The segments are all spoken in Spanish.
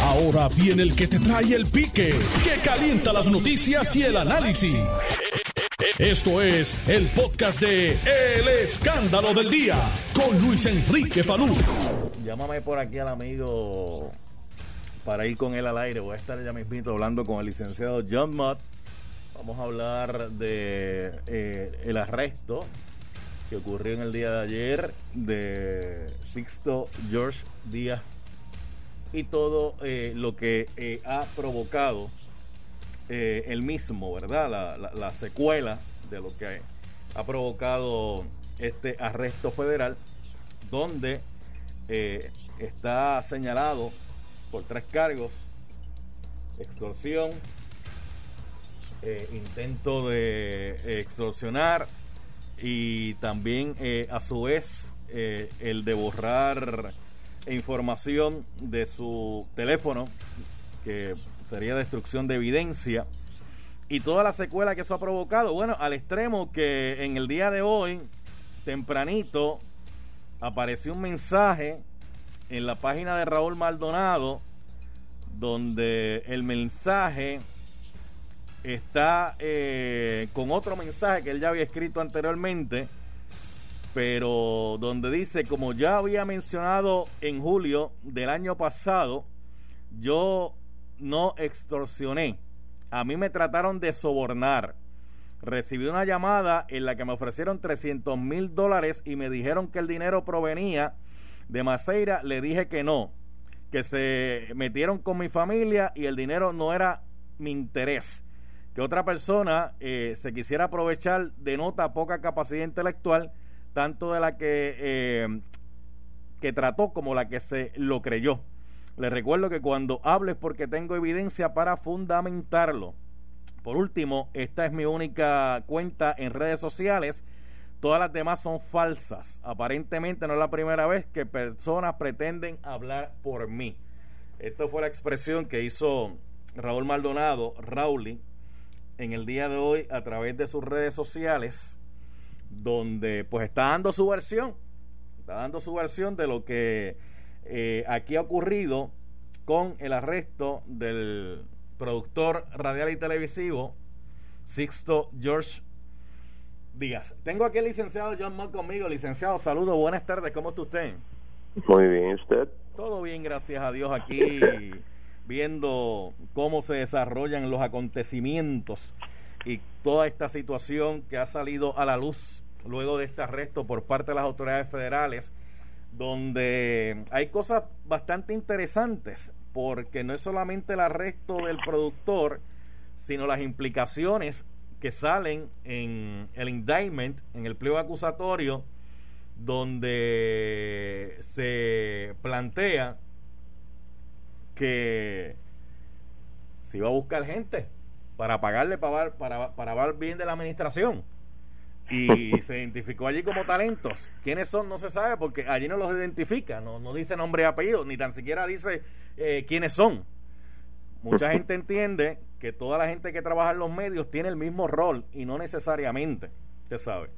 Ahora viene el que te trae el pique, que calienta las noticias y el análisis. Esto es el podcast de El Escándalo del Día con Luis Enrique Falú. Llámame por aquí al amigo para ir con él al aire. Voy a estar ya mismito hablando con el licenciado John Mott. Vamos a hablar de eh, el arresto que ocurrió en el día de ayer de Sixto George Díaz y todo eh, lo que eh, ha provocado eh, el mismo, ¿verdad? La, la, secuela de lo que ha provocado este arresto federal, donde está señalado por tres cargos, extorsión, intento de extorsionar y también a su vez el de borrar información de su teléfono, que sería destrucción de evidencia, y toda la secuela que eso ha provocado. Bueno, al extremo que en el día de hoy, tempranito, apareció un mensaje en la página de Raúl Maldonado, donde el mensaje está eh, con otro mensaje que él ya había escrito anteriormente pero donde dice, como ya había mencionado en julio del año pasado, yo no extorsioné. A mí me trataron de sobornar. Recibí una llamada en la que me ofrecieron 300 mil dólares y me dijeron que el dinero provenía de Maceira. Le dije que no, que se metieron con mi familia y el dinero no era mi interés. Que otra persona eh, se quisiera aprovechar de nota poca capacidad intelectual tanto de la que, eh, que trató como la que se lo creyó. Les recuerdo que cuando hables porque tengo evidencia para fundamentarlo. Por último, esta es mi única cuenta en redes sociales. Todas las demás son falsas. Aparentemente no es la primera vez que personas pretenden hablar por mí. Esto fue la expresión que hizo Raúl Maldonado, Rauli, en el día de hoy a través de sus redes sociales donde pues está dando su versión, está dando su versión de lo que eh, aquí ha ocurrido con el arresto del productor radial y televisivo Sixto George Díaz. Tengo aquí al licenciado John Mott conmigo. Licenciado, saludos, buenas tardes, ¿cómo está usted? Muy bien, ¿usted? Todo bien, gracias a Dios, aquí viendo cómo se desarrollan los acontecimientos y toda esta situación que ha salido a la luz luego de este arresto por parte de las autoridades federales, donde hay cosas bastante interesantes, porque no es solamente el arresto del productor, sino las implicaciones que salen en el indictment, en el pliego acusatorio, donde se plantea que se iba a buscar gente para pagarle para, para, para bien de la administración y se identificó allí como talentos. ¿Quiénes son? No se sabe porque allí no los identifica, no, no dice nombre y apellido, ni tan siquiera dice eh, quiénes son. Mucha gente entiende que toda la gente que trabaja en los medios tiene el mismo rol y no necesariamente, usted sabe.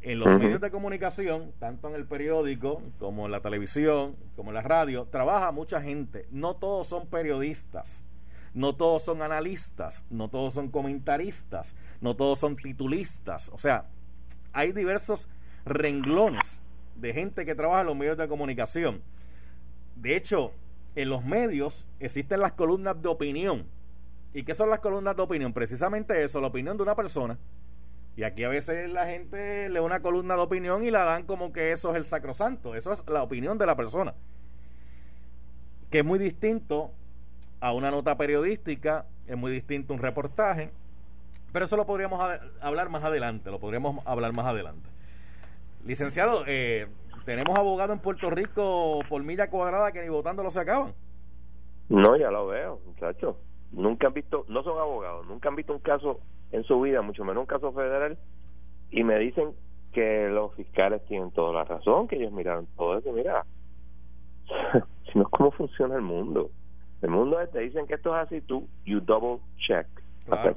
En los medios de comunicación, tanto en el periódico como en la televisión, como en la radio, trabaja mucha gente. No todos son periodistas, no todos son analistas, no todos son comentaristas, no todos son titulistas. O sea, hay diversos renglones de gente que trabaja en los medios de comunicación. De hecho, en los medios existen las columnas de opinión. ¿Y qué son las columnas de opinión? Precisamente eso, la opinión de una persona. Y aquí a veces la gente lee una columna de opinión y la dan como que eso es el sacrosanto. Eso es la opinión de la persona. Que es muy distinto a una nota periodística, es muy distinto a un reportaje, pero eso lo podríamos hablar más adelante, lo podríamos hablar más adelante. Licenciado, eh, tenemos abogado en Puerto Rico por milla cuadrada que ni votándolo se acaban. No, ya lo veo, muchachos. Nunca han visto, no son abogados, nunca han visto un caso en su vida, mucho menos un caso federal, y me dicen que los fiscales tienen toda la razón, que ellos miraron todo eso. Mira, si no es cómo funciona el mundo. El mundo es, te dicen que esto es así, tú, you double check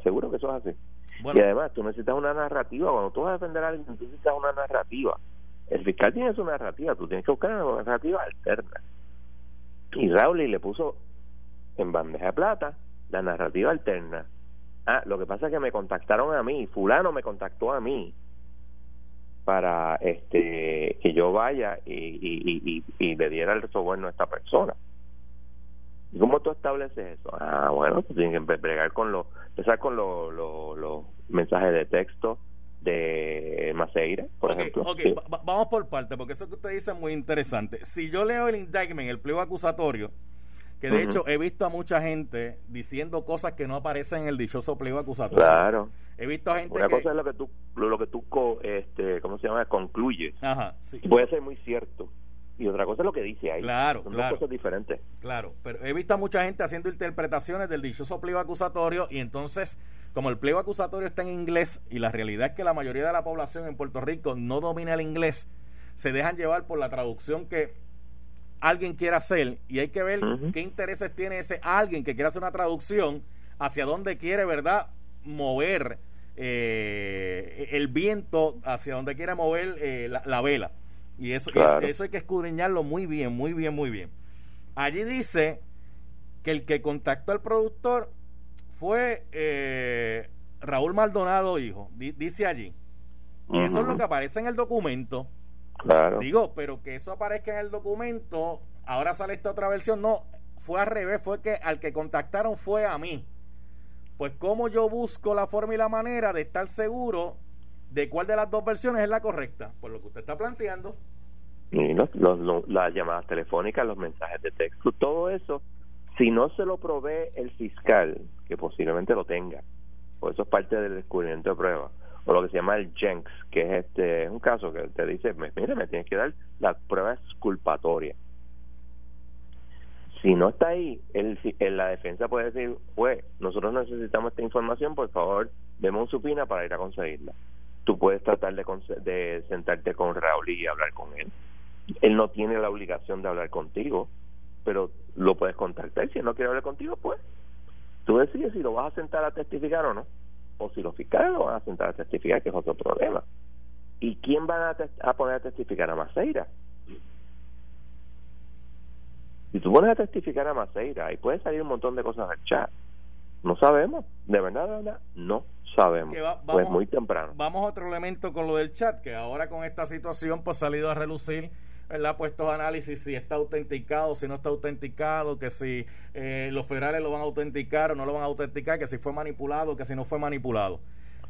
seguro que eso es así. Y además, tú necesitas una narrativa. Cuando tú vas a defender a alguien, tú necesitas una narrativa. El fiscal tiene su narrativa, tú tienes que buscar una narrativa alterna. Y Raúl le puso en bandeja de plata la narrativa alterna. Ah, lo que pasa es que me contactaron a mí, fulano me contactó a mí para este que yo vaya y, y, y, le diera el soborno a esta persona. ¿Y cómo tú estableces eso? Ah, bueno, pues tienes que empezar con los, empezar con los mensajes de texto de Maceira, por ejemplo. vamos por parte, porque eso que usted dice es muy interesante. Si yo leo el indictment, el pliego acusatorio, que de hecho he visto a mucha gente diciendo cosas que no aparecen en el dichoso pliego acusatorio. Claro. He visto a gente Una cosa es lo que tú, lo, que tú este, ¿cómo se llama? Concluyes. Ajá, sí. Puede ser muy cierto. Y otra cosa es lo que dice ahí. Claro, Son claro. dos cosas diferentes. Claro, pero he visto a mucha gente haciendo interpretaciones del dichoso pliego acusatorio y entonces, como el pliego acusatorio está en inglés y la realidad es que la mayoría de la población en Puerto Rico no domina el inglés, se dejan llevar por la traducción que alguien quiera hacer y hay que ver qué intereses tiene ese alguien que quiere hacer una traducción, hacia dónde quiere, ¿verdad?, mover eh, el viento, hacia dónde quiere mover eh, la, vela. Y eso, eso, hay que escudriñarlo muy bien, muy bien, muy bien. Allí dice que el que contactó al productor fue eh, Raúl Maldonado, hijo. dice allí. y Eso es lo que aparece en el documento. Digo, pero que eso aparezca en el documento, ahora sale esta otra versión. No, fue al revés, fue que al que contactaron fue a mí. Pues cómo yo busco la forma y la manera de estar seguro de cuál de las dos versiones es la correcta, por lo que usted está planteando. Y las llamadas telefónicas, los mensajes de texto, todo eso, si no se lo provee el fiscal, que posiblemente lo tenga, pues eso es parte del descubrimiento de prueba o lo que se llama el Jenks, que es este un caso que te dice, mire, me tienes que dar la prueba exculpatoria. Si no está ahí, el, la defensa puede decir, pues, nosotros necesitamos esta información, por favor, demos un supina para ir a conseguirla. Tú puedes tratar de, de sentarte con Raúl y hablar con él. Él no tiene la obligación de hablar contigo, pero lo puedes contactar. Si él no quiere hablar contigo, pues, tú decides si lo vas a sentar a testificar o no o si los fiscales lo van a sentar a testificar, que es otro problema. ¿Y quién van a, a poner a testificar a Maceira? Si tú pones a testificar a Maceira, y puede salir un montón de cosas al chat. No sabemos, de verdad, de verdad, no sabemos. pues muy temprano. Vamos a otro elemento con lo del chat, que ahora con esta situación pues ha salido a relucir ha puesto análisis si está autenticado, si no está autenticado, que si eh, los federales lo van a autenticar o no lo van a autenticar, que si fue manipulado, que si no fue manipulado.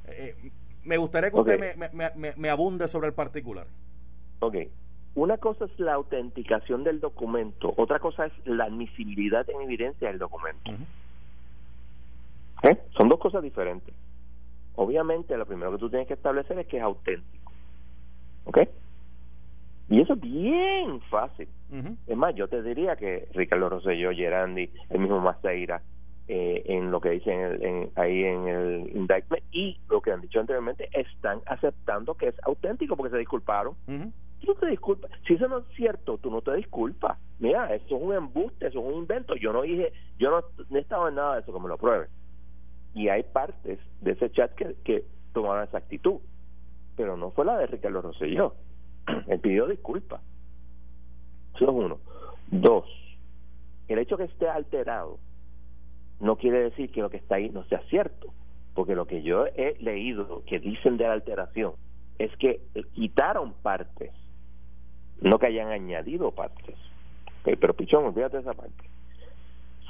Eh, me gustaría que usted me, me, me, abunde sobre el particular. Ok. Una cosa es la autenticación del documento, otra cosa es la admisibilidad en evidencia del documento. ¿Eh? Son dos cosas diferentes. Obviamente, lo primero que tú tienes que establecer es que es auténtico. ¿Ok? Y eso es bien fácil. Es más, yo te diría que Ricardo Rosselló, Gerandi, el mismo Maceira, eh, en lo que dicen ahí en el indictment y lo que han dicho anteriormente, están aceptando que es auténtico porque se disculparon. Tú no te disculpas. Si eso no es cierto, tú no te disculpas. Mira, eso es un embuste, eso es un invento. Yo no dije, yo no, he estado en nada de eso, que me lo prueben. Y hay partes de ese chat que, que tomaron esa actitud. Pero no fue la de Ricardo Rosselló él pidió disculpas. Eso es uno. Dos, el hecho que esté alterado no quiere decir que lo que está ahí no sea cierto, porque lo que yo he leído que dicen de la alteración es que quitaron partes, no que hayan añadido partes. pero Pichón, olvídate de esa parte.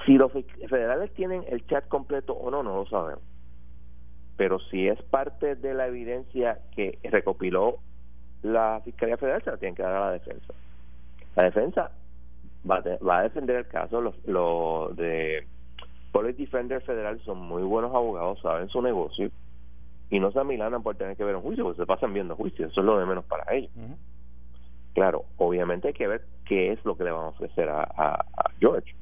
Si los federales tienen el chat completo o no, no lo sabemos. Pero si es parte de la evidencia que recopiló la Fiscalía Federal se la tiene que dar a la defensa. La defensa va, a defender el caso, los, los de Police Defender Federal son muy buenos abogados, saben su negocio y no se amilanan por tener que ver un juicio, porque se pasan viendo juicios, eso es lo de menos para ellos. Claro, obviamente hay que ver qué es lo que le van a ofrecer a, a, George,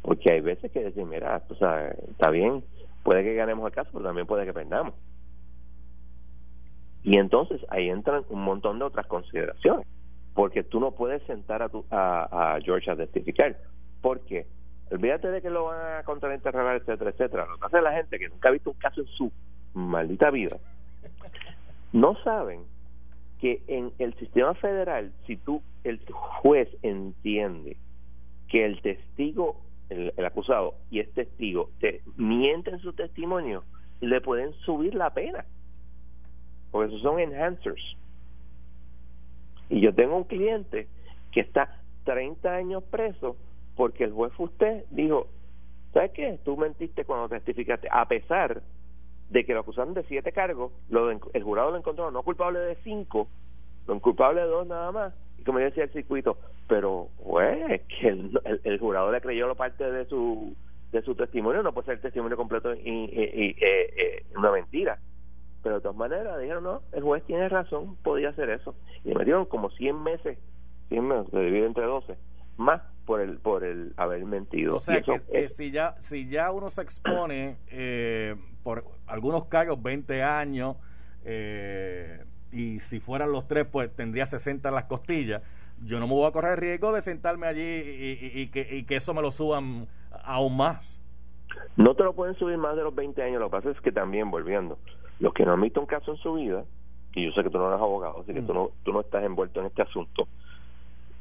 porque hay veces que decir, mira, sea, está bien, puede que ganemos el caso, pero también puede que perdamos. Y entonces ahí entran un montón de otras consideraciones, porque tú no puedes sentar a, tu, a, George a testificar, porque olvídate de que lo van a contrainterrogar, etcétera, etcétera. Lo que hace la gente que nunca ha visto un caso en su maldita vida, no saben que en el sistema federal, si tú, el juez entiende que el testigo, el, acusado y el testigo te mienten su testimonio, le pueden subir la pena. Porque esos son enhancers. Y yo tengo un cliente que está 30 años preso porque el juez usted dijo, ¿sabes qué? Tú mentiste cuando testificaste, a pesar de que lo acusaron de siete cargos, lo, el jurado lo encontró no culpable de cinco, lo culpable de dos nada más, y como decía el circuito, pero pues que el, jurado le creyó la parte de su de su testimonio, no puede ser el testimonio completo y, y, eh, una mentira. Pero de todas maneras dijeron, no, el juez tiene razón, podía hacer eso. Y me dieron como 100 meses, 100 meses, se divide entre 12, más por el por el haber mentido. O sea que si ya si ya uno se expone eh, por algunos cargos 20 años eh, y si fueran los tres pues tendría 60 en las costillas. Yo no me voy a correr riesgo de sentarme allí y, que, y que eso me lo suban aún más. No te lo pueden subir más de los 20 años. Lo que pasa es que también, volviendo, los que no han visto un caso en su vida, y yo sé que tú no eres abogado, así que tú, mm. no, tú no estás envuelto en este asunto,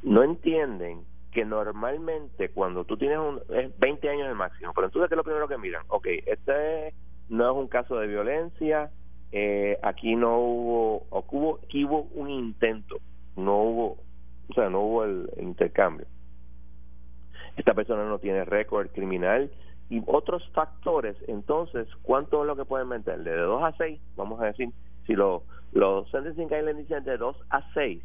no entienden que normalmente cuando tú tienes un, es 20 años el máximo, pero entonces ¿qué es lo primero que miran? Ok, este no es un caso de violencia, eh, aquí no hubo, hubo, aquí hubo un intento, no hubo, o sea, no hubo el, intercambio. Esta persona no tiene récord criminal y otros factores, entonces, ¿cuánto es lo que pueden meter? De 2 a 6, vamos a decir, si los los sentencing guidelines dicen de 2 a 6,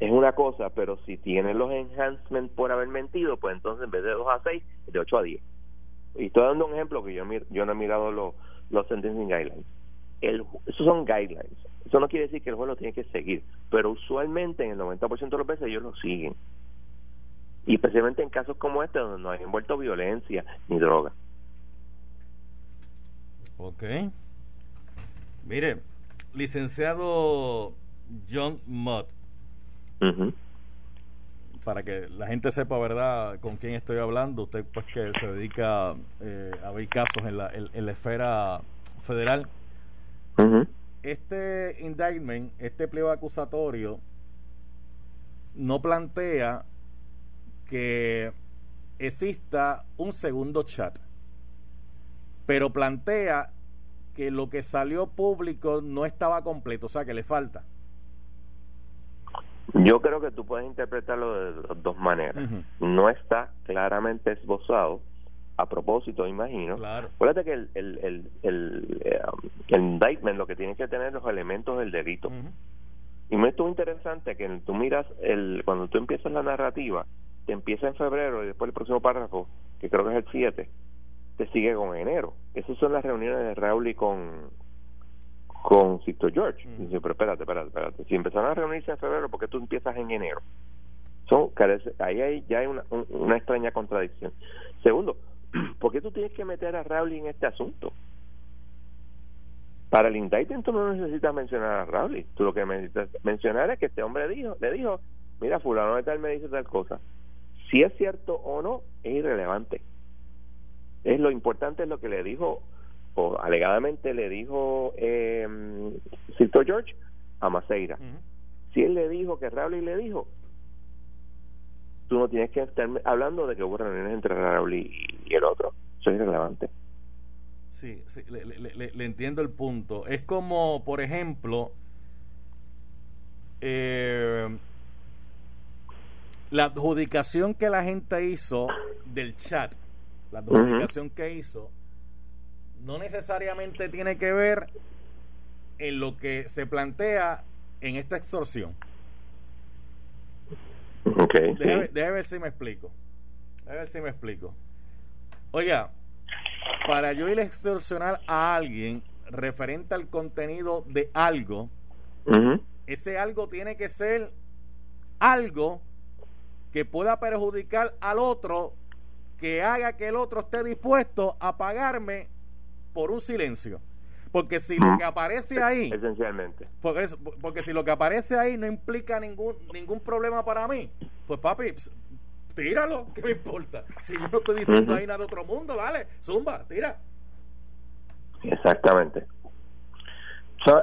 es una cosa, pero si tienen los enhancements por haber mentido, pues entonces en vez de 2 a 6, de 8 a 10. Y estoy dando un ejemplo que yo, yo no he mirado los, los sentencing guidelines. El, esos son guidelines. Eso no quiere decir que el juez lo tiene que seguir, pero usualmente en el 90% de los veces ellos lo siguen. Y especialmente en casos como este, donde no hay envuelto violencia ni droga. Ok. Mire, licenciado John Mott, para que la gente sepa, ¿verdad?, con quién estoy hablando. Usted, pues, que se dedica eh, a ver casos en la, en, la esfera federal. Este indictment, este pliego acusatorio, no plantea que exista un segundo chat, pero plantea que lo que salió público no estaba completo, o sea, que le falta. Yo creo que tú puedes interpretarlo de dos maneras. No está claramente esbozado, a propósito, imagino. Claro. Acuérdate que el, el, el, el, eh, indictment lo que tiene que tener los elementos del delito. Y me estuvo interesante que tú miras, el cuando tú empiezas la narrativa, te empieza en febrero y después el próximo párrafo, que creo que es el 7, te sigue con enero. Esas son las reuniones de Raúl y con, con Sisto George. Mm. Dice, pero espérate, espérate, espérate. Si empezaron a reunirse en febrero, ¿por qué tú empiezas en enero? Son, ahí hay, ya hay una, una extraña contradicción. Segundo, ¿por qué tú tienes que meter a Raúl en este asunto? Para el indictment tú no necesitas mencionar a Raúl. Tú lo que necesitas mencionar es que este hombre dijo, le dijo, mira, fulano de tal me dice tal cosa. Si es cierto o no, es irrelevante. Es lo importante es lo que le dijo o alegadamente le dijo eh, George a Maceira. Si él le dijo que Raúl le dijo, tú no tienes que estar hablando de que hubo reuniones entre Raúl y, el otro. Eso es irrelevante. Sí, sí le, le, entiendo el punto. Es como, por ejemplo, eh, la adjudicación que la gente hizo del chat, la adjudicación que hizo no necesariamente tiene que ver en lo que se plantea en esta extorsión. Okay, déjame, ver si me explico. Déjame ver si me explico. Oiga, para yo ir a extorsionar a alguien referente al contenido de algo, ese algo tiene que ser algo que pueda perjudicar al otro, que haga que el otro esté dispuesto a pagarme por un silencio. Porque si lo que aparece ahí. Esencialmente. Porque, porque si lo que aparece ahí no implica ningún, ningún problema para mí, pues papi, tíralo, ¿qué me importa? Si yo no estoy diciendo ahí nada de otro mundo, dale, zumba, tira. Exactamente.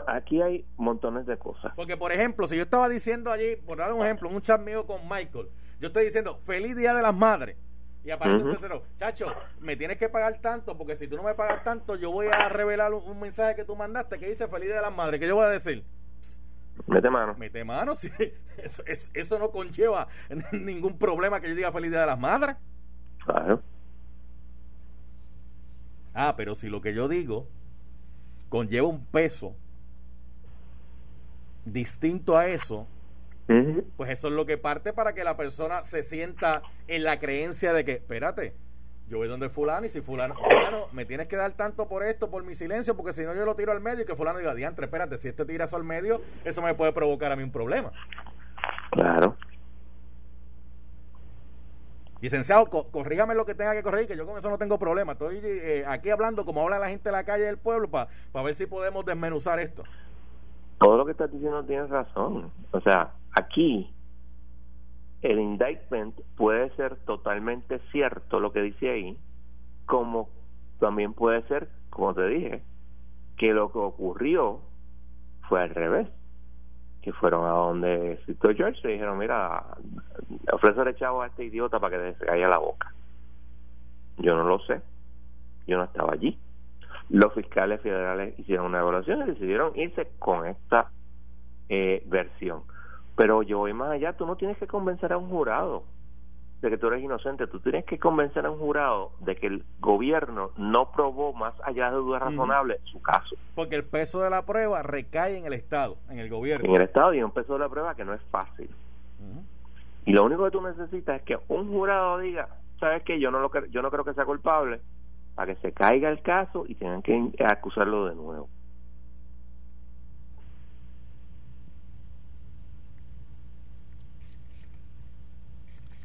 aquí hay montones de cosas. Porque, por ejemplo, si yo estaba diciendo allí, por dar un ejemplo, un chat mío con Michael, yo estoy diciendo feliz día de las madres y aparece un tercero, chacho, me tienes que pagar tanto porque si tú no me pagas tanto yo voy a revelar un, mensaje que tú mandaste que dice feliz día de las madres, que yo voy a decir? Mete mano. Mete mano, sí. Eso, eso, no conlleva ningún problema que yo diga feliz día de las madres. Claro. Ah, pero si lo que yo digo conlleva un peso distinto a eso, pues eso es lo que parte para que la persona se sienta en la creencia de que, espérate, yo voy donde fulano y si fulano, fulano, me tienes que dar tanto por esto, por mi silencio, porque si no yo lo tiro al medio y que fulano diga, diantre, espérate, si este tira eso al medio, eso me puede provocar a mí un problema. Claro. Licenciado, corrígame lo que tenga que corregir, que yo con eso no tengo problema. Estoy eh, aquí hablando como habla la gente de la calle del pueblo para ver si podemos desmenuzar esto. Todo lo que estás diciendo tienes razón. O sea, aquí el indictment puede ser totalmente cierto lo que dice ahí, como también puede ser, como te dije, que lo que ocurrió fue al revés que fueron a donde Cito George le dijeron, mira, ofrecerle chavo a este idiota para que se caiga la boca. Yo no lo sé, yo no estaba allí. Los fiscales federales hicieron una evaluación y decidieron irse con esta eh, versión. Pero yo voy más allá, tú no tienes que convencer a un jurado de que tú eres inocente. Tú tienes que convencer a un jurado de que el gobierno no probó más allá de duda razonable su caso. Porque el peso de la prueba recae en el Estado, en el gobierno. En el Estado y un peso de la prueba que no es fácil. Y lo único que tú necesitas es que un jurado diga, sabes que yo no lo yo no creo que sea culpable, para que se caiga el caso y tengan que acusarlo de nuevo.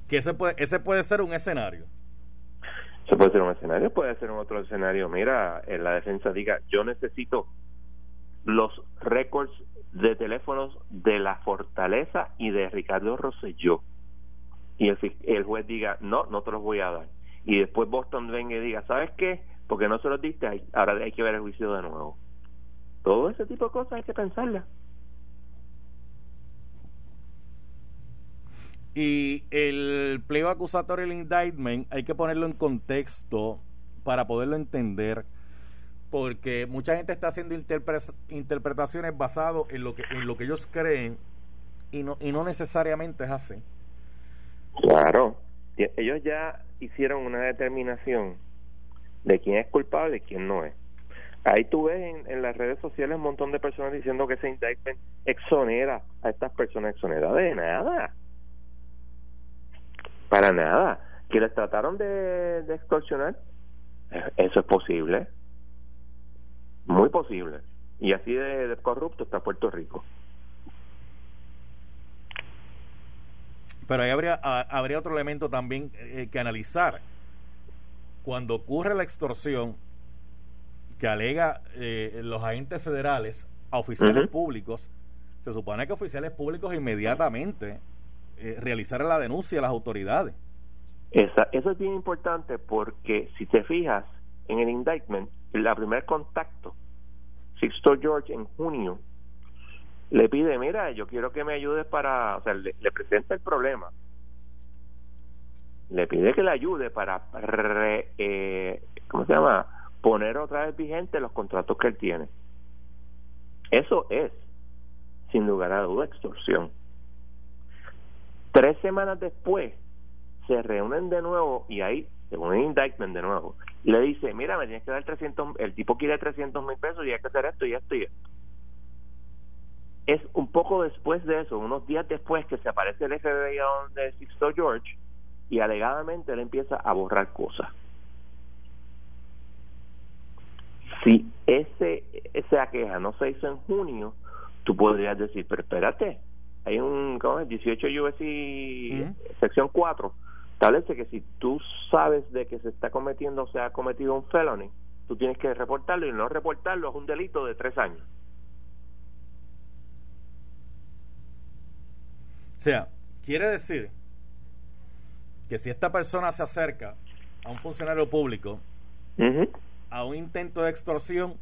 Que ese puede, ese puede ser un escenario. Ese puede ser un escenario, puede ser un otro escenario. Mira, en la defensa diga, yo necesito los récords de teléfonos de la Fortaleza y de Ricardo Rosselló. Y el, el juez diga, no, no te los voy a dar. Y después Boston venga y diga, ¿sabes qué? Porque no se los diste, ahora hay que ver el juicio de nuevo. Todo ese tipo de cosas hay que pensarlas. Y el pliego acusatorio, el indictment, hay que ponerlo en contexto para poderlo entender, porque mucha gente está haciendo interpretaciones basadas en lo que en lo que ellos creen y no y no necesariamente es así. Claro, ellos ya hicieron una determinación de quién es culpable y quién no es. Ahí tú ves en, las redes sociales un montón de personas diciendo que ese indictment exonera a estas personas. Exonera de nada. Para nada. ¿Que les trataron de, extorsionar? Eh, eso es posible. Muy posible. Y así de, corrupto está Puerto Rico. Pero ahí habría, habría otro elemento también eh, que analizar. Cuando ocurre la extorsión que alega eh, los agentes federales a oficiales públicos, se supone que oficiales públicos inmediatamente eh, realizar la denuncia a las autoridades. Esa, eso es bien importante porque si te fijas en el indictment, el primer contacto, Sixto George en junio le pide, mira, yo quiero que me ayudes para, o sea, le, presenta el problema, le pide que le ayude para, eh, ¿cómo se llama? Poner otra vez vigente los contratos que él tiene. Eso es, sin lugar a duda, extorsión. Tres semanas después se reúnen de nuevo y ahí, según un indictment de nuevo, le dice, mira, me tienes que dar 300, el tipo quiere 300 mil pesos y hay que hacer esto y esto y esto. Es un poco después de eso, unos días después que se aparece el FBI de Sixto George y alegadamente él empieza a borrar cosas. Si ese, esa queja no se hizo en junio, tú podrías decir, pero espérate, hay un ¿cómo es? 18 USC sección 4 establece que si tú sabes de que se está cometiendo o se ha cometido un felony tú tienes que reportarlo y no reportarlo es un delito de tres años. O sea quiere decir que si esta persona se acerca a un funcionario público a un intento de extorsión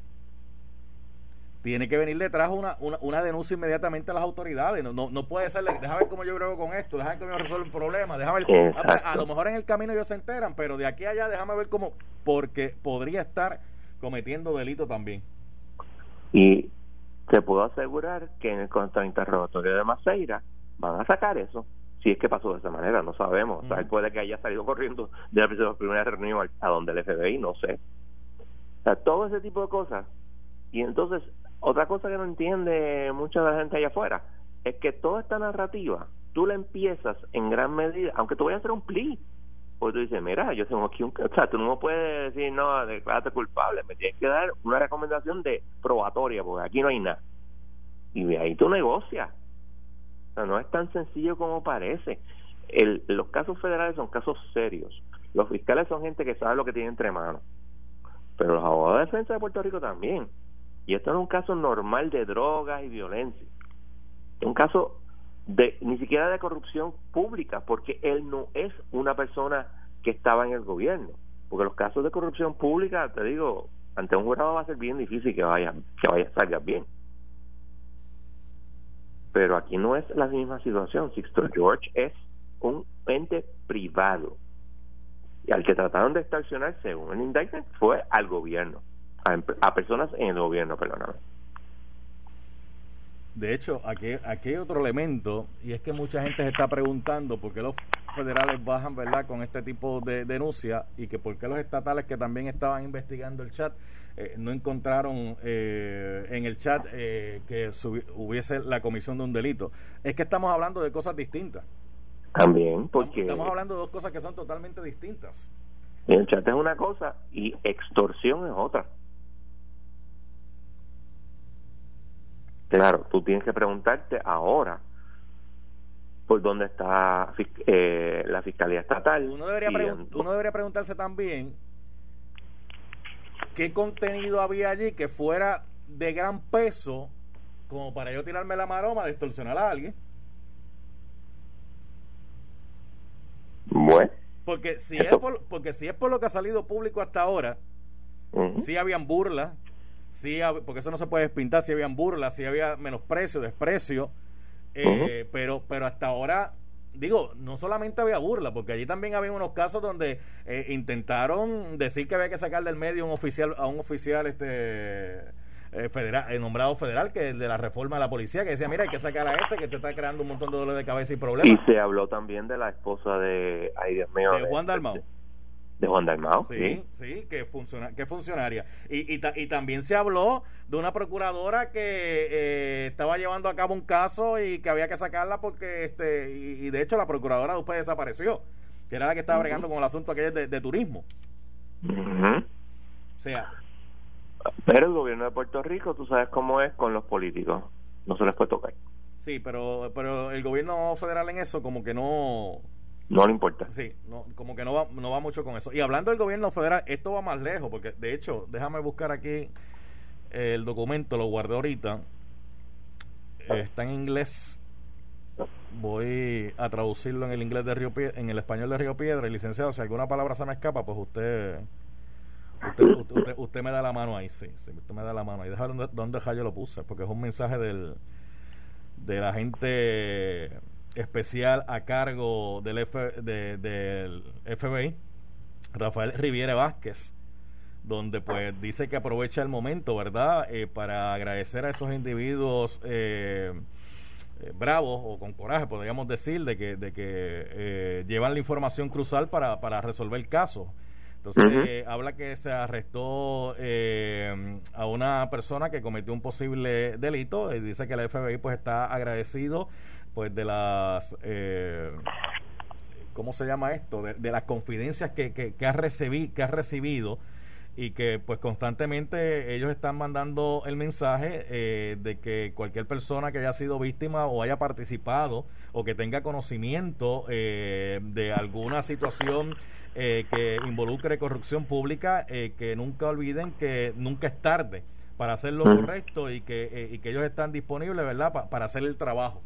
tiene que venir detrás una, una, una, denuncia inmediatamente a las autoridades. No, no, no puede ser, déjame ver cómo yo brego con esto, déjame ver cómo yo resuelvo el problema, déjame ver. A, a, lo mejor en el camino ellos se enteran, pero de aquí a allá déjame ver cómo, porque podría estar cometiendo delito también. Y te puedo asegurar que en el contrainterrogatorio de Maceira van a sacar eso. Si es que pasó de esa manera, no sabemos. O sea, puede que haya salido corriendo de la primera reunión a donde el FBI, no sé. O sea, todo ese tipo de cosas. Y entonces otra cosa que no entiende mucha de la gente allá afuera es que toda esta narrativa tú la empiezas en gran medida, aunque tú vayas a hacer un plea, porque tú dices, mira, yo tengo aquí un... O sea, tú no puedes decir, no, declárate culpable, me tienes que dar una recomendación de probatoria, porque aquí no hay nada. Y de ahí tú negocias. O sea, no es tan sencillo como parece. El, los casos federales son casos serios. Los fiscales son gente que sabe lo que tiene entre manos. Pero los abogados de defensa de Puerto Rico también. Y esto no es un caso normal de drogas y violencia. Es un caso de ni siquiera de corrupción pública, porque él no es una persona que estaba en el gobierno. Porque los casos de corrupción pública, te digo, ante un jurado va a ser bien difícil que vaya que vaya salga bien. Pero aquí no es la misma situación. Sixto George es un ente privado. Y al que trataron de extorsionar, según el indictment, fue al gobierno a, personas en el gobierno, perdóname. De hecho, aquí, aquí hay otro elemento, y es que mucha gente se está preguntando por qué los federales bajan verdad con este tipo de denuncia y que por qué los estatales que también estaban investigando el chat eh, no encontraron eh, en el chat eh, que hubiese la comisión de un delito. Es que estamos hablando de cosas distintas. También, porque... Estamos hablando de dos cosas que son totalmente distintas. El chat es una cosa y extorsión es otra. Claro, tú tienes que preguntarte ahora por dónde está eh, la Fiscalía Estatal. Uno debería, uno debería preguntarse también qué contenido había allí que fuera de gran peso como para yo tirarme la maroma de extorsionar a alguien. Bueno. Porque si, es por, porque si es por lo que ha salido público hasta ahora, si habían burlas, sí, porque eso no se puede despintar, si habían burlas, si había menosprecio, desprecio, eh, pero, pero hasta ahora digo, no solamente había burla, porque allí también había unos casos donde eh, intentaron decir que había que sacar del medio un oficial, a un oficial este eh, federal, nombrado federal, que es de la reforma de la policía, que decía, mira, hay que sacar a este que te está creando un montón de dolores de cabeza y problemas. Y se habló también de la esposa de, ay Dios mío, de Juan Dalmau de Juan Dalmau. Sí, sí, que, funciona, que funcionaria. Y, y, y, también se habló de una procuradora que eh, estaba llevando a cabo un caso y que había que sacarla porque, este y, de hecho, la procuradora después desapareció, que era la que estaba bregando con el asunto aquel de, turismo. O sea. Pero el gobierno de Puerto Rico, tú sabes cómo es con los políticos. No se les puede tocar. Sí, pero, pero el gobierno federal en eso como que no no le importa. Sí, no, como que no va, no va mucho con eso. Y hablando del gobierno federal, esto va más lejos, porque de hecho, déjame buscar aquí el documento, lo guardé ahorita. está en inglés. Voy a traducirlo en el inglés de Río Piedra, en el español de Río Piedra. Y licenciado, si alguna palabra se me escapa, pues usted usted, usted, me da la mano ahí, sí, sí, usted me da la mano ahí. Déjame dónde, dónde yo lo puse, porque es un mensaje del de la gente especial a cargo del, F, del FBI, Rafael Riviere Vázquez, donde pues dice que aprovecha el momento, ¿verdad?, eh, para agradecer a esos individuos eh, eh, bravos o con coraje, podríamos decir, de que, de que llevan la información cruzal para, para resolver el caso. Entonces, habla que se arrestó a una persona que cometió un posible delito y dice que el FBI pues está agradecido pues de las eh, ¿cómo se llama esto? De, las confidencias que, que, ha que ha recibido y que pues constantemente ellos están mandando el mensaje eh, de que cualquier persona que haya sido víctima o haya participado o que tenga conocimiento eh, de alguna situación que involucre corrupción pública, que nunca olviden que nunca es tarde para hacer lo correcto y que, y que ellos están disponibles, ¿verdad?, para hacer el trabajo.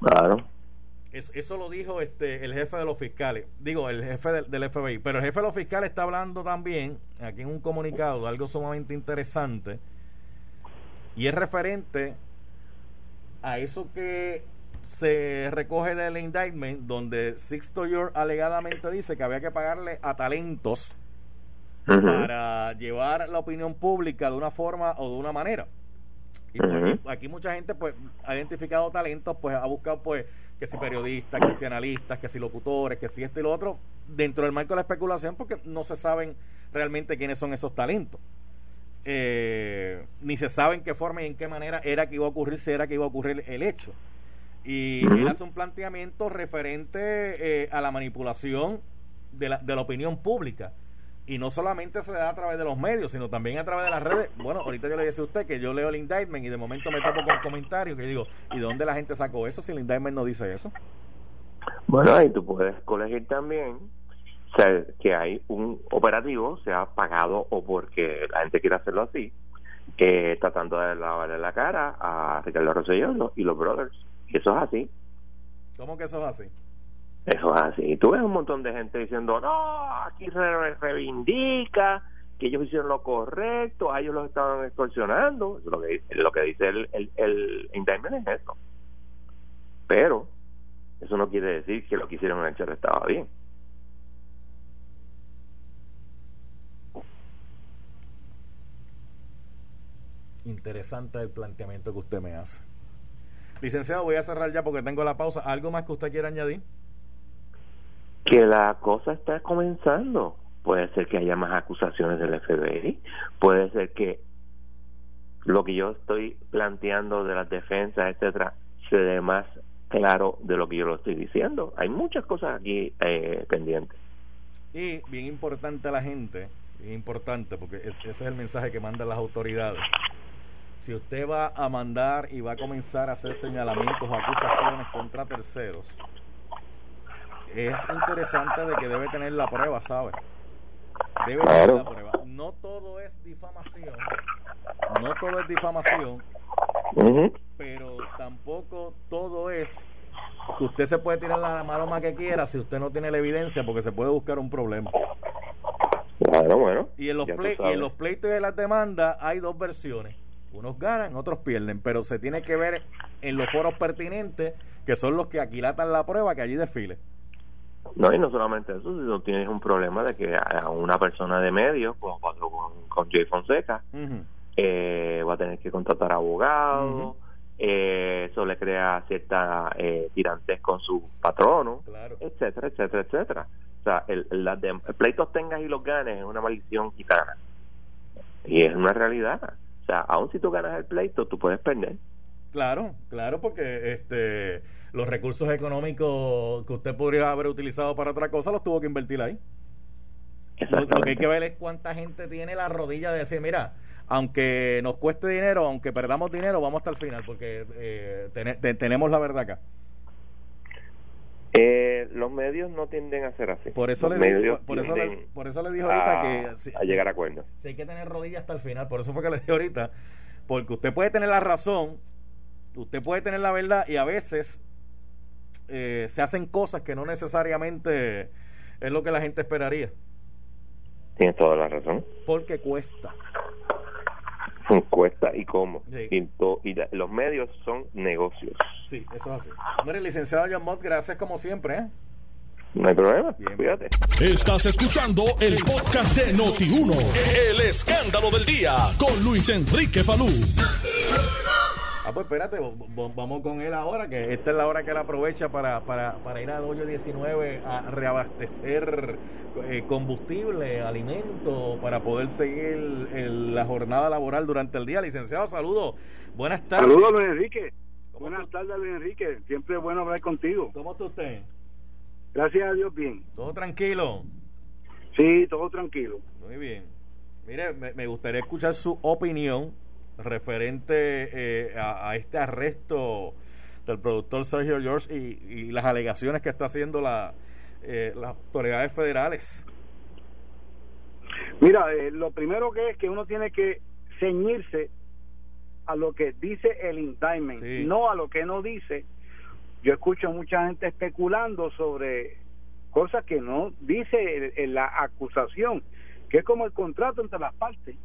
Claro. eso lo dijo este el jefe de los fiscales, digo, el jefe del, FBI, pero el jefe de los fiscales está hablando también, aquí en un comunicado, de algo sumamente interesante, Y es referente a eso que se recoge del indictment donde Sixto York alegadamente dice que había que pagarle a talentos para llevar la opinión pública de una forma o de una manera. Y pues, aquí mucha gente pues ha identificado talentos, pues ha buscado pues que si periodistas, que si analistas, que si locutores, que si esto y lo otro, dentro del marco de la especulación, porque no se saben realmente quiénes son esos talentos. Eh, ni se sabe en qué forma y en qué manera era que iba a ocurrir, si era que iba a ocurrir el hecho. Y él hace un planteamiento referente eh, a la manipulación de la, de la opinión pública y no solamente se da a través de los medios, sino también a través de las redes. Bueno, ahorita yo le decía a usted que yo leo el indictment y de momento me topo con comentarios que digo, ¿y dónde la gente sacó eso si el indictment no dice eso? Bueno, ahí tú puedes colegir también que hay un operativo, sea pagado o porque la gente quiere hacerlo así, que tratando de lavarle la cara a Ricardo Rosselló y los brothers. Y eso es así. ¿Cómo que eso es así? Eso es así. Tú ves un montón de gente diciendo, no, aquí se reivindica que ellos hicieron lo correcto, a ellos los estaban extorsionando. Lo que, lo que dice el, el, el indictment es eso. Pero eso no quiere decir que lo que hicieron en el estaba bien. Interesante el planteamiento que usted me hace. Licenciado, voy a cerrar ya porque tengo la pausa. ¿Algo más que usted quiera añadir? Que la cosa está comenzando. Puede ser que haya más acusaciones del FBI, puede ser que lo que yo estoy planteando de las defensas, etcétera, se dé más claro de lo que yo lo estoy diciendo. Hay muchas cosas aquí eh, pendientes. Y bien importante a la gente, bien importante, porque ese es el mensaje que mandan las autoridades. Si usted va a mandar y va a comenzar a hacer señalamientos o acusaciones contra terceros, es interesante de que debe tener la prueba, ¿sabes? Debe tener la prueba. No todo es difamación, no todo es difamación, pero tampoco todo es que usted se puede tirar la más que quiera si usted no tiene la evidencia porque se puede buscar un problema. Claro, bueno. Y en los, y en los pleitos de las demandas hay dos versiones. Unos ganan, otros pierden, pero se tiene que ver en los foros pertinentes, que son los que aquilatan la prueba, que allí desfile. No, y no solamente eso, sino tienes un problema de que a una persona de medios, como pasó con, con Jay Fonseca, eh, va a tener que contratar abogados, eh, eso le crea cierta eh, tirantes con su patrono, etcétera, etcétera, etcétera. O sea, el, el, pleitos tengas y los ganes es una maldición gitana. Y es una realidad. O sea, aun si tú ganas el pleito, tú puedes perder. Claro, claro, porque este los recursos económicos que usted podría haber utilizado para otra cosa los tuvo que invertir ahí. Lo, que hay que ver es cuánta gente tiene la rodilla de decir, mira, aunque nos cueste dinero, aunque perdamos dinero, vamos hasta el final, porque eh, tenemos la verdad acá. Eh, los medios no tienden a ser así. Por eso, le, dijo, por, eso le, por eso le dijo ahorita que... Si, a llegar a acuerdos. Si hay que tener rodillas hasta el final, por eso fue que le dije ahorita, porque usted puede tener la razón, usted puede tener la verdad y a veces eh, se hacen cosas que no necesariamente es lo que la gente esperaría. Tienes toda la razón. Porque cuesta. Cuesta y cómo. Y, los medios son negocios. Sí, eso es así. Hombre, licenciado John Mott, gracias como siempre. ¿eh? No hay problema. Cuídate. Estás escuchando el podcast de Noti1. El escándalo del día con Luis Enrique Falú. Ah, pues espérate, vamos con él ahora, que esta es la hora que él aprovecha para, para, para ir a hoyo 19 a reabastecer eh, combustible, alimento, para poder seguir la jornada laboral durante el día. Licenciado, saludos. Buenas tardes. Saludos, Luis Enrique. Buenas tardes, Luis Enrique. Siempre es bueno hablar contigo. ¿Cómo está usted? Gracias a Dios, bien. ¿Todo tranquilo? Sí, todo tranquilo. Muy bien. Mire, me gustaría escuchar su opinión referente eh, a, este arresto del productor Sergio George y, las alegaciones que está haciendo la, eh, las autoridades federales. Mira, eh, lo primero que es que uno tiene que ceñirse a lo que dice el indictment, no a lo que no dice. Yo escucho mucha gente especulando sobre cosas que no dice en la acusación, que es como el contrato entre las partes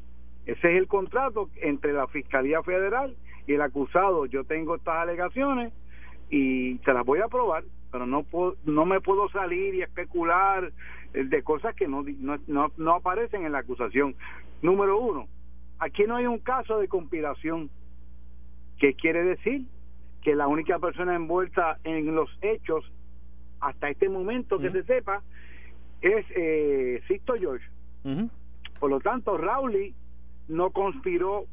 Ese es el contrato entre la Fiscalía Federal y el acusado. Yo tengo estas alegaciones y se las voy a probar, pero no puedo, no me puedo salir y especular de cosas que no, no, no, aparecen en la acusación. Número uno, aquí no hay un caso de conspiración. ¿Qué quiere decir? Que la única persona envuelta en los hechos hasta este momento que se sepa es eh, Sisto George. Por lo tanto, Rowley no conspiró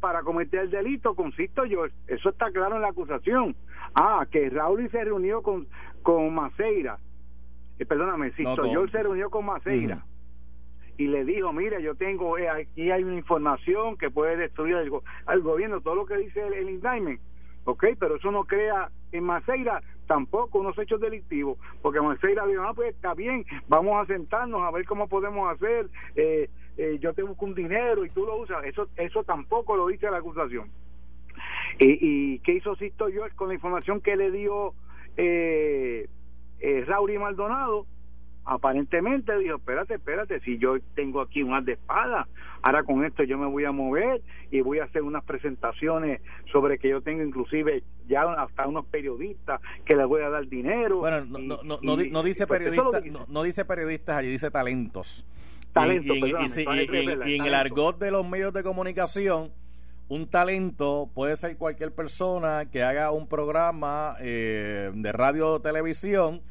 para cometer el delito con Sisto George. Eso está claro en la acusación. Ah, que Rowley se reunió con, con Maceira. Eh, perdóname, Sisto George se reunió con Maceira. Y le dijo, mira, yo tengo, eh, aquí hay una información que puede destruir al, gobierno, todo lo que dice el, el indictment. Ok, pero eso no crea en Maceira tampoco unos hechos delictivos, porque Maceira dijo, ah, pues está bien, vamos a sentarnos a ver cómo podemos hacer, eh, eh, yo tengo un dinero y tú lo usas, eso eso tampoco lo dice la acusación. ¿Y, y qué hizo Sisto George con la información que le dio eh, eh, Raúl Maldonado? aparentemente dijo, espérate, espérate, si yo tengo aquí un as de espada, ahora con esto yo me voy a mover y voy a hacer unas presentaciones sobre que yo tengo inclusive ya hasta unos periodistas que les voy a dar dinero. Bueno, no, no, no, no, dice pues, periodistas, no, dice periodistas, allí dice talentos. Talentos, y, en el argot de los medios de comunicación, un talento puede ser cualquier persona que haga un programa eh, de radio o televisión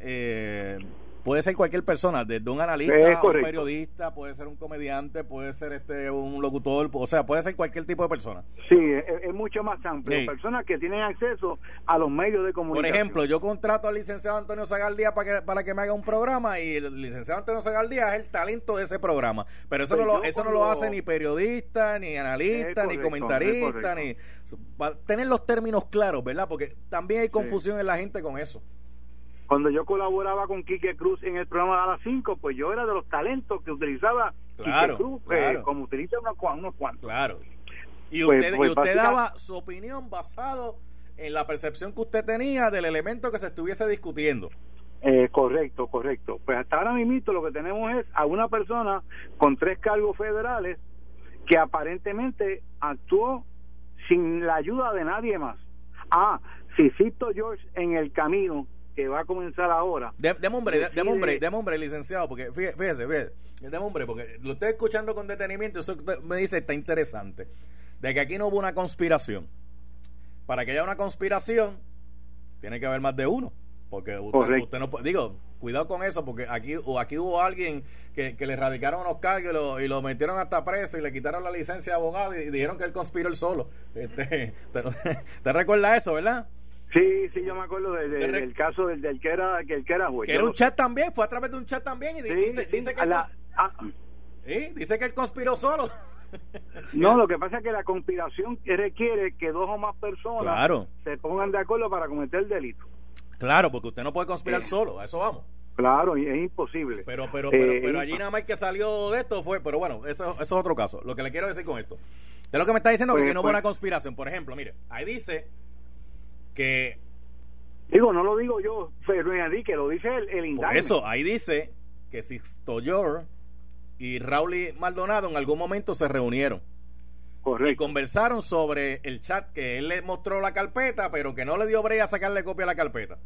eh, puede ser cualquier persona, desde un analista, un periodista, puede ser un comediante, puede ser este un locutor, o sea, puede ser cualquier tipo de persona. Sí, es, mucho más amplio. Personas que tienen acceso a los medios de comunicación. Por ejemplo, yo contrato al licenciado Antonio Zagaldía para que, para que me haga un programa y el licenciado Antonio Zagaldía es el talento de ese programa. Pero eso, no, lo, eso no lo hace ni periodista, ni analista, ni comentarista, ni... tener los términos claros, ¿verdad? Porque también hay confusión en la gente con eso. Cuando yo colaboraba con Quique Cruz en el programa a las 5, pues yo era de los talentos que utilizaba claro, Cruz, eh, como utiliza unos, unos cuantos. Claro. Y pues, usted, pues, usted daba su opinión basado en la percepción que usted tenía del elemento que se estuviese discutiendo. Eh, correcto, correcto. Pues hasta ahora mismo lo que tenemos es a una persona con tres cargos federales que aparentemente actuó sin la ayuda de nadie más. Ah, si cito George en el camino que va a comenzar ahora. De, hombre, de, hombre, licenciado, porque fíjese, fíjese, de hombre, porque lo estoy escuchando con detenimiento, eso me dice está interesante, de que aquí no hubo una conspiración. Para que haya una conspiración, tiene que haber más de uno. Porque usted, no puede, digo, cuidado con eso, porque aquí, o aquí hubo alguien que, le radicaron unos cargos y lo, y lo, metieron hasta preso y le quitaron la licencia de abogado y, dijeron que él conspiró el solo. Este, ¿te, te recuerda eso, verdad? Sí, sí, yo me acuerdo del caso del, del, que era que el que era juez. Que era un chat también, fue a través de un chat también y dice, dice, que ah. dice que él conspiró solo. No, lo que pasa es que la conspiración requiere que dos o más personas se pongan de acuerdo para cometer el delito. Claro, porque usted no puede conspirar solo, a eso vamos. Claro, es imposible. Pero pero pero, eh, pero allí nada más que salió de esto fue, pero bueno, eso, eso es otro caso. Lo que le quiero decir con esto. De lo que me está diciendo que, pues, no hubo pues una conspiración. Por ejemplo, mire, ahí dice que digo no lo digo yo pero que lo dice el, el por eso ahí dice que Sixto George y Raúl Maldonado en algún momento se reunieron. Correcto. y conversaron sobre el chat que él le mostró la carpeta pero que no le dio brea a sacarle copia a la carpeta.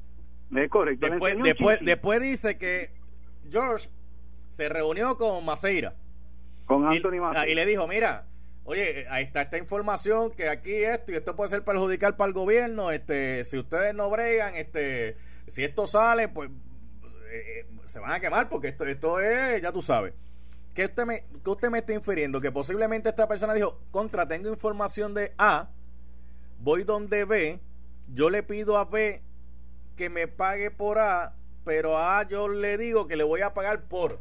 Es correcto después, después, después dice que George se reunió con Maceira. Con Anthony Maceira. y le dijo mira oye, ahí está esta información que aquí esto y esto puede ser perjudicial para el gobierno, este, si ustedes no bregan, este, si esto sale, pues eh, eh, se van a quemar porque esto, esto es, ya tú sabes. ¿Qué usted, me, ¿Qué usted me está infiriendo? Que posiblemente esta persona dijo, contra, tengo información de A, voy donde B, yo le pido a B que me pague por A, pero a A yo le digo que le voy a pagar por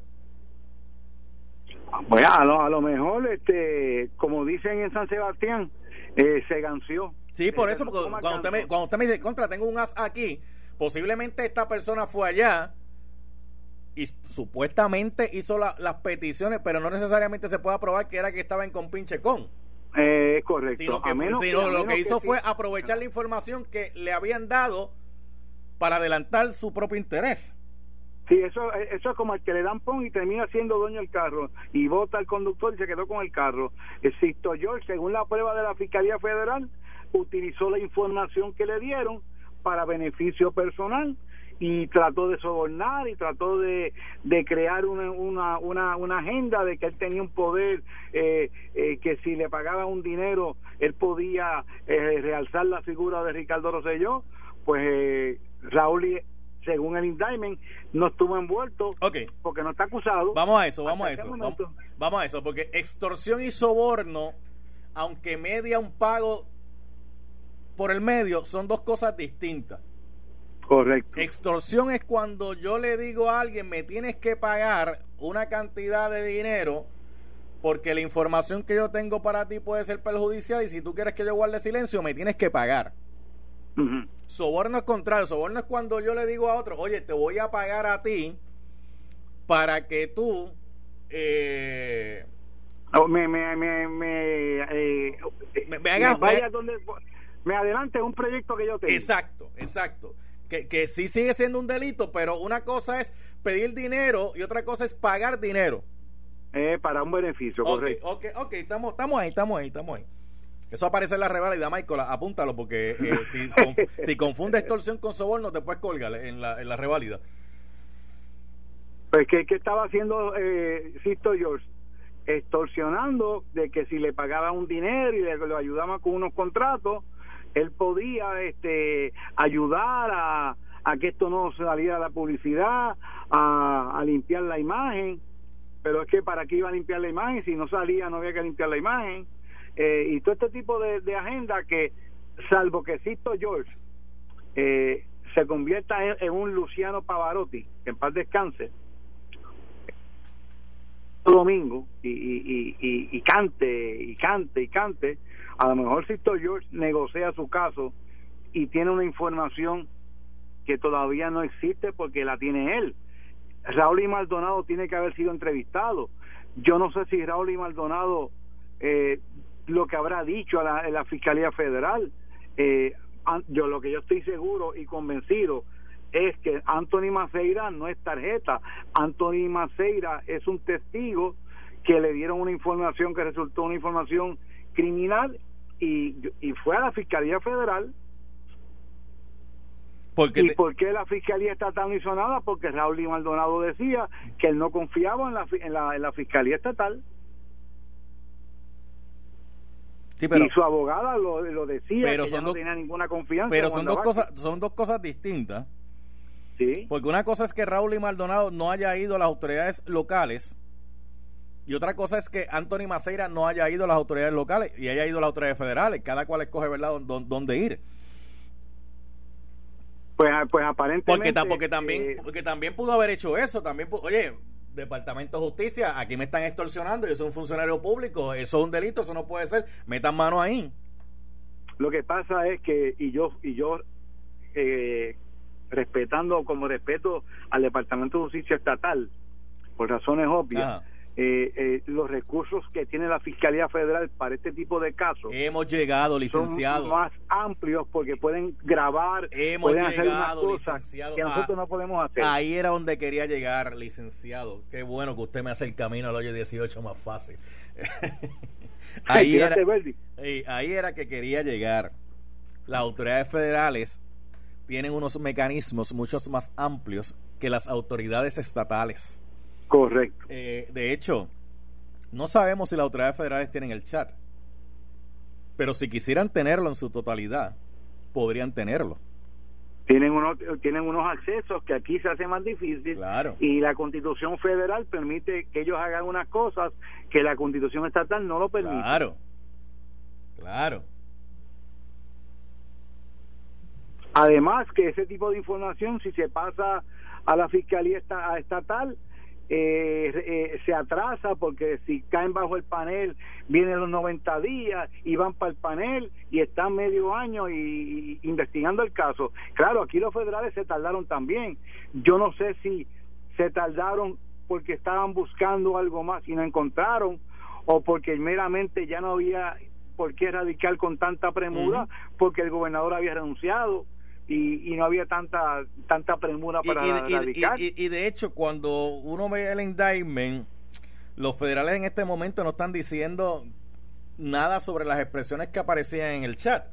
pues a lo, a lo mejor, este, como dicen en San Sebastián, eh, se ganció. Sí, por eso, porque cuando usted, me, cuando usted me dice, contra, tengo un as aquí, posiblemente esta persona fue allá y supuestamente hizo las peticiones, pero no necesariamente se puede probar que era que estaba en compinche con. Eh, correcto. Sino que, lo que hizo fue aprovechar la información que le habían dado para adelantar su propio interés. Sí, eso, eso es como el que le dan pon y termina siendo dueño del carro y vota al conductor y se quedó con el carro. Existo yo, según la prueba de la Fiscalía Federal, utilizó la información que le dieron para beneficio personal y trató de sobornar y trató de, de crear una, una, una, una, agenda de que él tenía un poder eh, eh, que si le pagaba un dinero él podía eh, realzar la figura de Ricardo Rosselló pues eh, Raúl según el indictment, no estuvo envuelto porque no está acusado. Vamos a eso, vamos a eso. Vamos, a eso, porque extorsión y soborno, aunque media un pago por el medio, son dos cosas distintas. Correcto. Extorsión es cuando yo le digo a alguien, me tienes que pagar una cantidad de dinero porque la información que yo tengo para ti puede ser perjudicial y si tú quieres que yo guarde silencio, me tienes que pagar. Soborno es contrario. Soborno es cuando yo le digo a otro, oye, te voy a pagar a ti para que tú... Eh, me, me, me, me, eh, me, hagas, vaya donde me adelante un proyecto que yo tengo. Exacto, exacto. Que, que sí sigue siendo un delito, pero una cosa es pedir dinero y otra cosa es pagar dinero. Eh, para un beneficio, correcto. Ok, ok, estamos, estamos ahí, estamos ahí, estamos ahí. Eso aparece en la revalida, Michael, apúntalo, porque eh, si, si confunde extorsión con soborno, te puedes colgar en la, en la reválida. Pues, ¿qué, estaba haciendo eh, Sisto George? Extorsionando de que si le pagaba un dinero y le, lo ayudaba con unos contratos, él podía este, ayudar a, a que esto no saliera a la publicidad, a, a limpiar la imagen. Pero es que para qué iba a limpiar la imagen, si no salía no había que limpiar la imagen eh, y todo este tipo de, agenda que, salvo que Sisto George eh, se convierta en, un Luciano Pavarotti, que en paz descanse, domingo y, y, y, y, cante y cante y cante, a lo mejor Sisto George negocia su caso y tiene una información que todavía no existe porque la tiene él. Raúl y Maldonado tiene que haber sido entrevistado. Yo no sé si Raúl y Maldonado eh, lo que habrá dicho a la, la Fiscalía Federal. Eh, yo lo que yo estoy seguro y convencido es que Anthony Maceira no es tarjeta. Anthony Maceira es un testigo que le dieron una información que resultó una información criminal y, y fue a la Fiscalía Federal. Porque ¿Y por qué la Fiscalía Estatal no hizo nada? Porque Raúl y Maldonado decía que él no confiaba en la, en la, en la Fiscalía Estatal. Y su abogada lo, decía pero que no tenía ninguna confianza pero son dos cosas son dos cosas distintas. Sí. Porque una cosa es que Raúl y Maldonado no haya ido a las autoridades locales y otra cosa es que Anthony Maceira no haya ido a las autoridades locales y haya ido a las autoridades federales cada cual escoge verdad dónde ir. Pues pues aparentemente porque, porque también eh, porque también pudo haber hecho eso también oye Departamento de Justicia, aquí me están extorsionando, yo soy un funcionario público, eso es un delito, eso no puede ser, metan mano ahí. Lo que pasa es que, y yo, y yo eh, respetando como respeto al Departamento de Justicia Estatal, por razones obvias, eh, eh, los recursos que tiene la Fiscalía Federal para este tipo de casos. Hemos llegado, licenciado. Son más amplios porque pueden grabar, Hemos pueden llegado, hacer que nosotros no podemos hacer. Ahí era donde quería llegar, licenciado. Qué bueno que usted me hace el camino al hoyo 18 más fácil. ahí, era, ahí era que quería llegar. Las autoridades federales tienen unos mecanismos muchos más amplios que las autoridades estatales. Correcto. Eh, de hecho, no sabemos si las autoridades federales tienen el chat, pero si quisieran tenerlo en su totalidad, podrían tenerlo. Tienen unos, tienen unos accesos que aquí se hace más difícil claro. y la constitución federal permite que ellos hagan unas cosas que la constitución estatal no lo permite. Claro, claro. Además que ese tipo de información si se pasa a la fiscalía estatal eh, eh, se atrasa porque si caen bajo el panel vienen los 90 días y van para el panel y están medio año y, investigando el caso. Claro, aquí los federales se tardaron también. Yo no sé si se tardaron porque estaban buscando algo más y no encontraron o porque meramente ya no había por qué radicar con tanta premura porque el gobernador había renunciado y, no había tanta tanta premura para y, Y, de hecho, cuando uno ve el indictment, los federales en este momento no están diciendo nada sobre las expresiones que aparecían en el chat.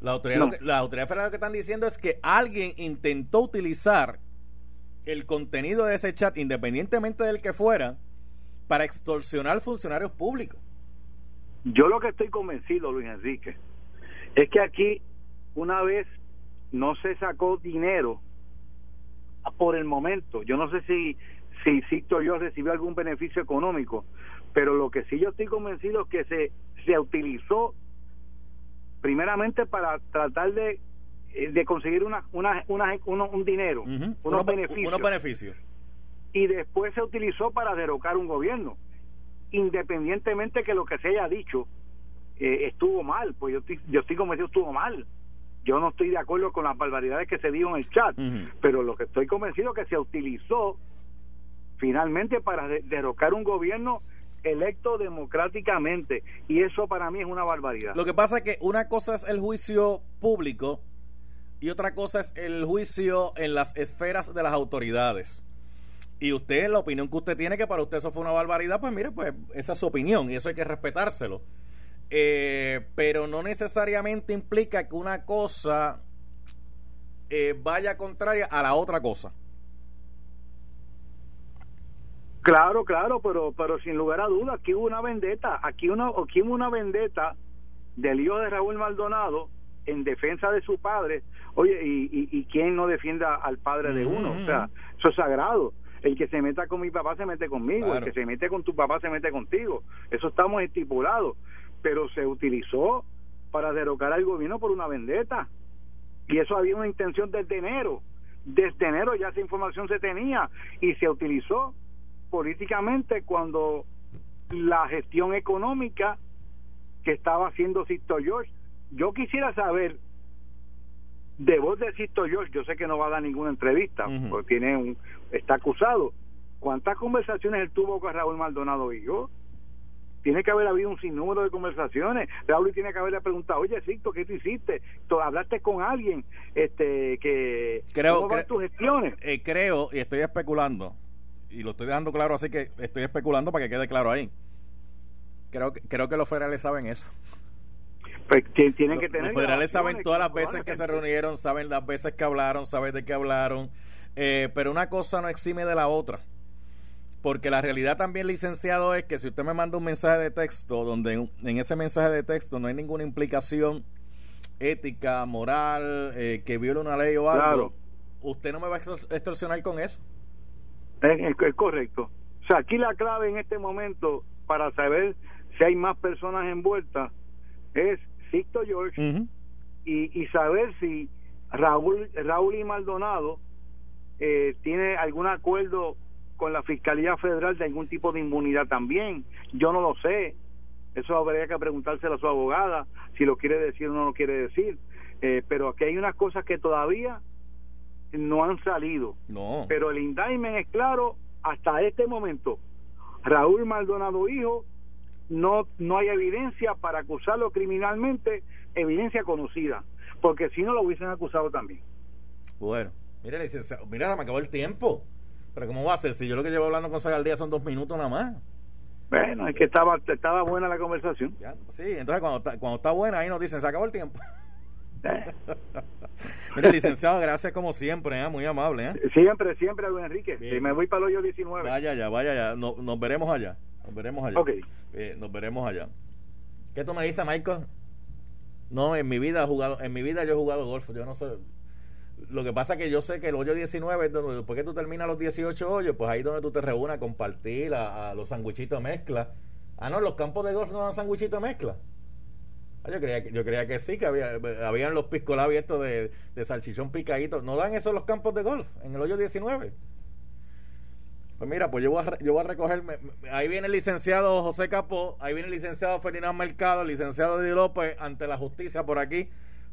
La autoridad, la autoridad federal lo que están diciendo es que alguien intentó utilizar el contenido de ese chat, independientemente del que fuera, para extorsionar funcionarios públicos. Yo lo que estoy convencido, Luis Enrique, es que aquí una vez no se sacó dinero por el momento. Yo no sé si si Sicto yo recibió algún beneficio económico, pero lo que sí yo estoy convencido es que se se utilizó primeramente para tratar de eh, de conseguir una, una, un dinero, unos, beneficios. Y después se utilizó para derrocar un gobierno. Independientemente que lo que se haya dicho eh, estuvo mal, pues yo estoy, yo estoy convencido estuvo mal. Yo no estoy de acuerdo con las barbaridades que se dijo en el chat, pero lo que estoy convencido es que se utilizó finalmente para derrocar un gobierno electo democráticamente y eso para mí es una barbaridad. Lo que pasa es que una cosa es el juicio público y otra cosa es el juicio en las esferas de las autoridades. Y usted, la opinión que usted tiene, que para usted eso fue una barbaridad, pues mire, pues esa es su opinión y eso hay que respetárselo. Eh, pero no necesariamente implica que una cosa eh, vaya contraria a la otra cosa. Claro, claro, pero pero sin lugar a dudas, aquí hubo una vendetta, aquí, una, aquí hubo una vendetta del hijo de Raúl Maldonado en defensa de su padre. Oye, ¿y, y, quién no defienda al padre de uno? O sea, eso es sagrado. El que se meta con mi papá se mete conmigo, el que se mete con tu papá se mete contigo. Eso estamos estipulados pero se utilizó para derrocar al gobierno por una vendetta. Y eso había una intención desde enero. Desde enero ya esa información se tenía y se utilizó políticamente cuando la gestión económica que estaba haciendo Sisto George. Yo quisiera saber, de voz de Sisto George, yo sé que no va a dar ninguna entrevista, porque tiene un, está acusado. ¿Cuántas conversaciones él tuvo con Raúl Maldonado y yo? Tiene que haber habido un sinnúmero de conversaciones. Raúl tiene que haberle preguntado, oye, Cito, ¿qué tú hiciste? ¿Tú hablaste con alguien este que creo, ¿cómo van tus gestiones? Eh, creo, y estoy especulando, y lo estoy dejando claro, así que estoy especulando para que quede claro ahí. Creo que, creo que los federales saben eso. Pues tienen que tener. Los federales saben todas las veces que se reunieron, saben las veces que hablaron, saben de qué hablaron, eh, pero una cosa no exime de la otra. Porque la realidad también, licenciado, es que si usted me manda un mensaje de texto donde en ese mensaje de texto no hay ninguna implicación ética, moral, eh, que viole una ley o algo, usted no me va a extorsionar con eso. Es, correcto. O sea, aquí la clave en este momento para saber si hay más personas envueltas es Sixto George y, y saber si Raúl, Raúl y Maldonado eh, tiene algún acuerdo con la Fiscalía Federal de algún tipo de inmunidad también. Yo no lo sé. Eso habría que preguntárselo a su abogada si lo quiere decir o no lo quiere decir. Eh, pero aquí hay unas cosas que todavía no han salido. No. Pero el indictment es claro hasta este momento. Raúl Maldonado Hijo no no hay evidencia para acusarlo criminalmente, evidencia conocida, porque si no lo hubiesen acusado también. Bueno, mira, mira, me acabó el tiempo. Pero ¿cómo va a ser? Si yo lo que llevo hablando con Saga al día son dos minutos nada más. Bueno, es que estaba, estaba buena la conversación. sí, entonces cuando está, cuando está buena ahí nos dicen, se acabó el tiempo. Eh. Mira, licenciado, gracias como siempre, ¿eh? muy amable. ¿eh? Siempre, siempre, Luis Enrique. Y me voy para el hoyo 19. Vaya ya, vaya ya. nos veremos allá. Nos veremos allá. Ok. nos veremos allá. ¿Qué tú me dices, Michael? No, en mi vida he jugado, en mi vida yo he jugado golf. Yo no sé, lo que pasa es que yo sé que el hoyo 19, después que tú terminas los 18 hoyos, pues ahí donde tú te reúnes a compartir a, los sanguichitos mezcla. Ah, no, los campos de golf no dan sanguichitos mezcla. Ah, yo, creía, yo creía que sí, que había, habían los piscolas abiertos de, de salchichón picadito. ¿No dan eso los campos de golf en el hoyo 19? Pues mira, pues yo voy a, yo voy a recoger. Ahí viene el licenciado José Capó, ahí viene el licenciado Ferdinand Mercado, el licenciado Di López ante la justicia por aquí